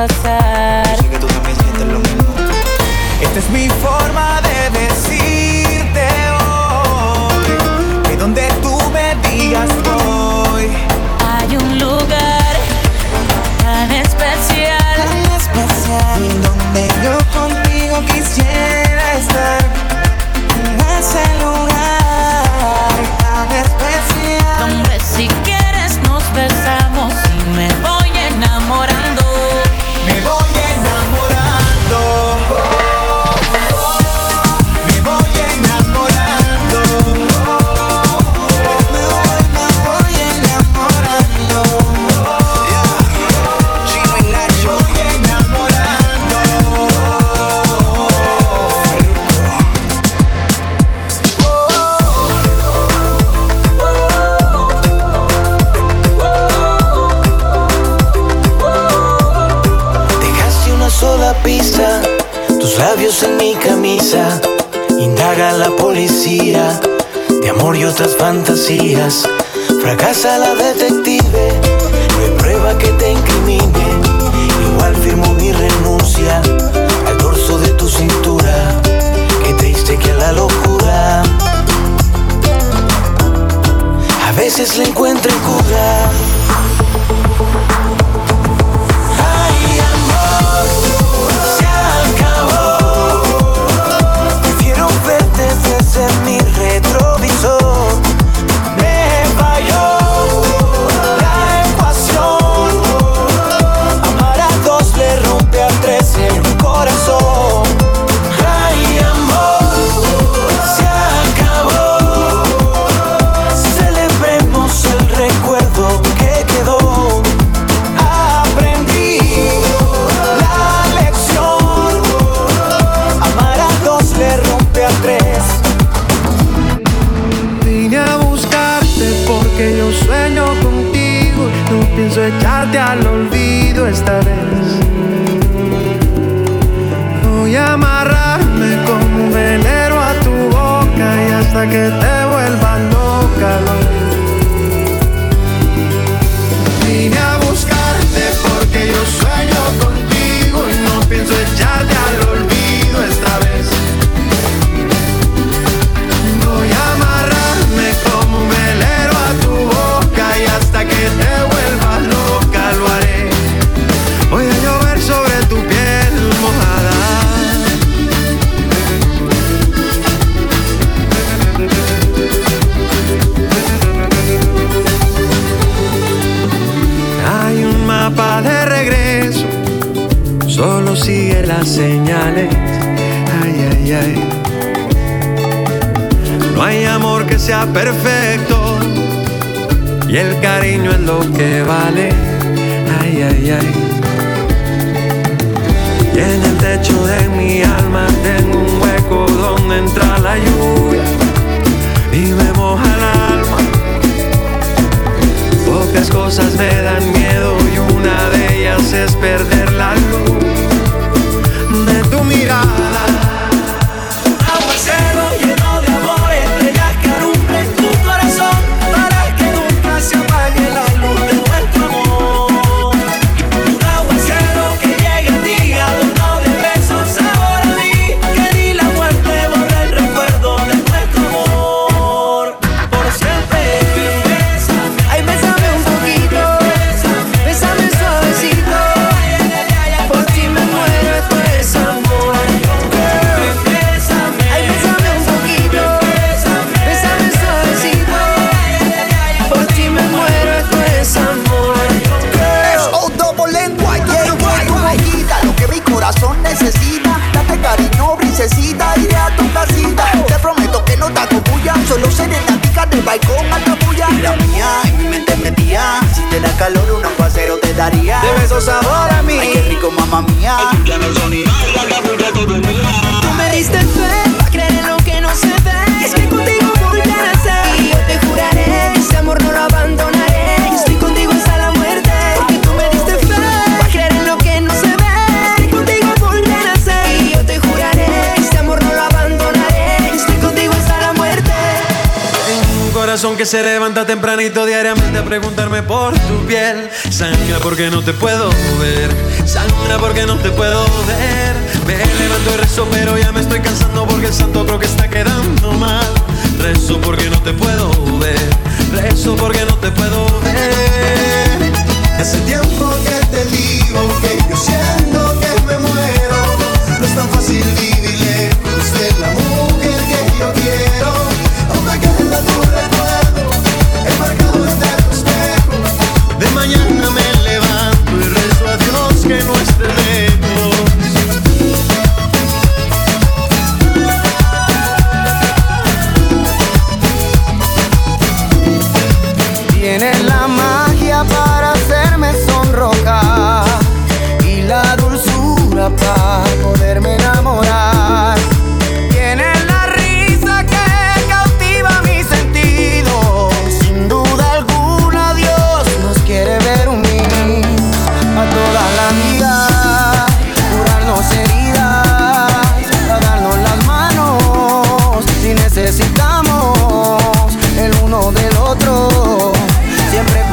outside tus labios en mi camisa. Indaga la policía de amor y otras fantasías. Fracasa la detective, no hay prueba que te incrimine. Igual firmo mi renuncia al dorso de tu cintura. Qué triste que a la locura a veces le encuentro cura. Que te y el cariño es lo que vale. Ay, ay, ay. Y en el techo de mi alma tengo un hueco donde entra la lluvia y me moja el alma. Pocas cosas me dan miedo y una de ellas es perder la luz de tu mirada. daría. De besos sabor a mí. Ay, qué rico, mamá mía. Ay, corazón que se levanta tempranito diariamente a preguntarme por tu piel. Sangra porque no te puedo ver, sangra porque no te puedo ver. Me levanto y rezo, pero ya me estoy cansando porque el santo creo que está quedando mal. Rezo porque no te puedo ver, rezo porque no te puedo ver. Hace tiempo que te digo que yo siento necesitamos el uno del otro. Siempre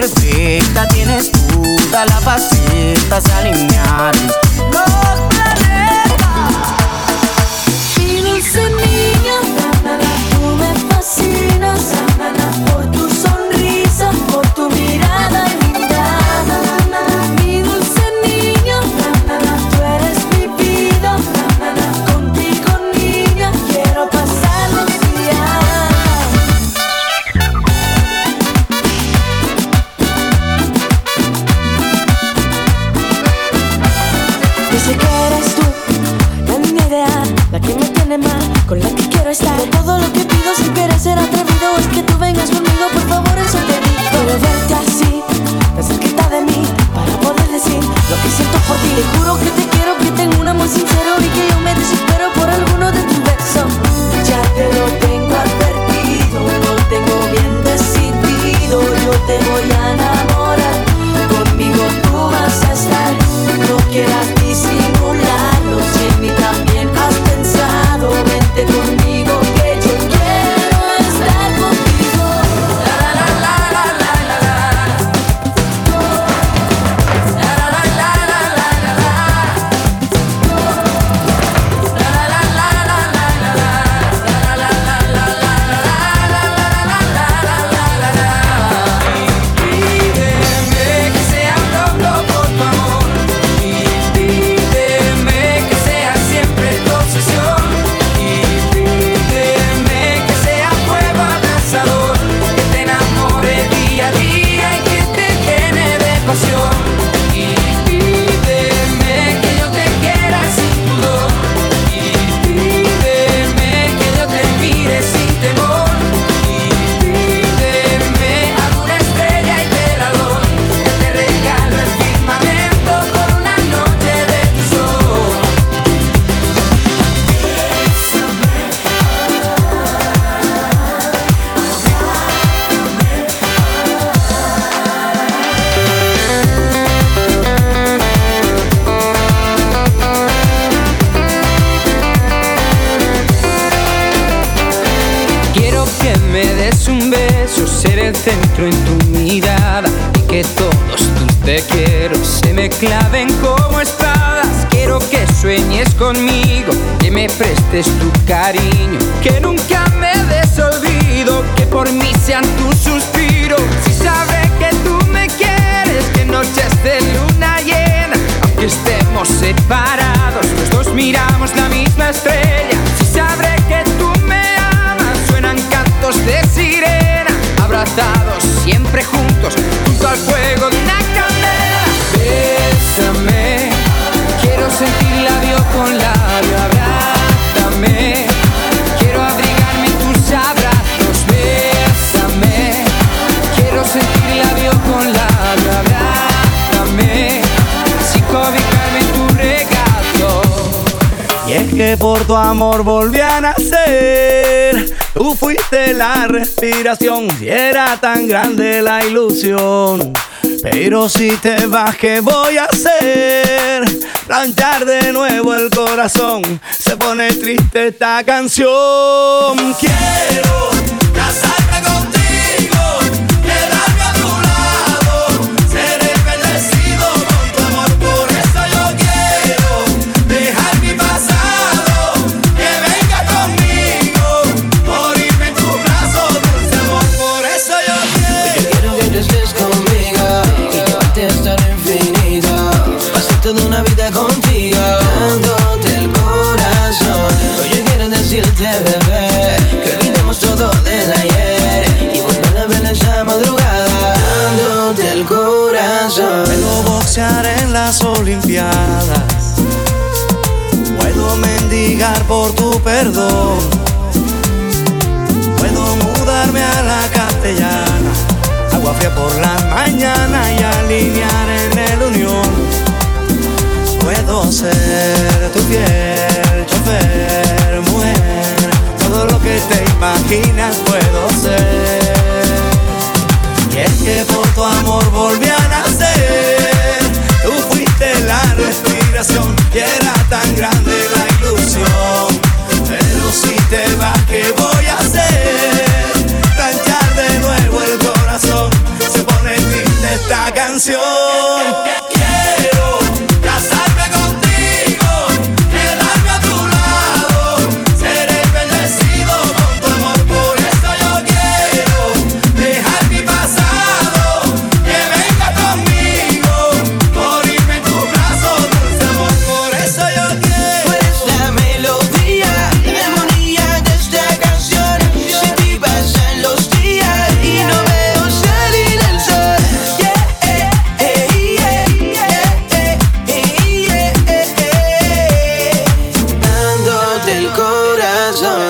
perfecta, tienes todas las facetas alineadas. Sé que eres tú, la niña ideal, la que me tiene mal, con la que quiero estar. Todo lo que pido si quieres ser atrevido es que tú vengas conmigo, por favor, eso te. Quiero verte así, tan cerquita de mí, para poder decir lo que siento por ti. Te juro que te quiero, que tengo un amor sincero y que yo me desespero por alguno de tus besos. Ya te lo tengo advertido, lo tengo bien decidido, yo te voy a enamorar. Centro en tu mirada y que todos tus te quiero se me claven como espadas. Quiero que sueñes conmigo, que me prestes tu cariño, que nunca por tu amor volví a nacer. Tú fuiste la respiración y era tan grande la ilusión. Pero si te vas, ¿qué voy a hacer? Planchar de nuevo el corazón. Se pone triste esta canción. Quiero casarme contigo, por tu perdón. Puedo mudarme a la castellana, agua fría por la mañana y alinear en el unión. Puedo ser tu piel, chofer, mujer, todo lo que te imaginas puedo ser. Y es que por tu amor volví a la viajando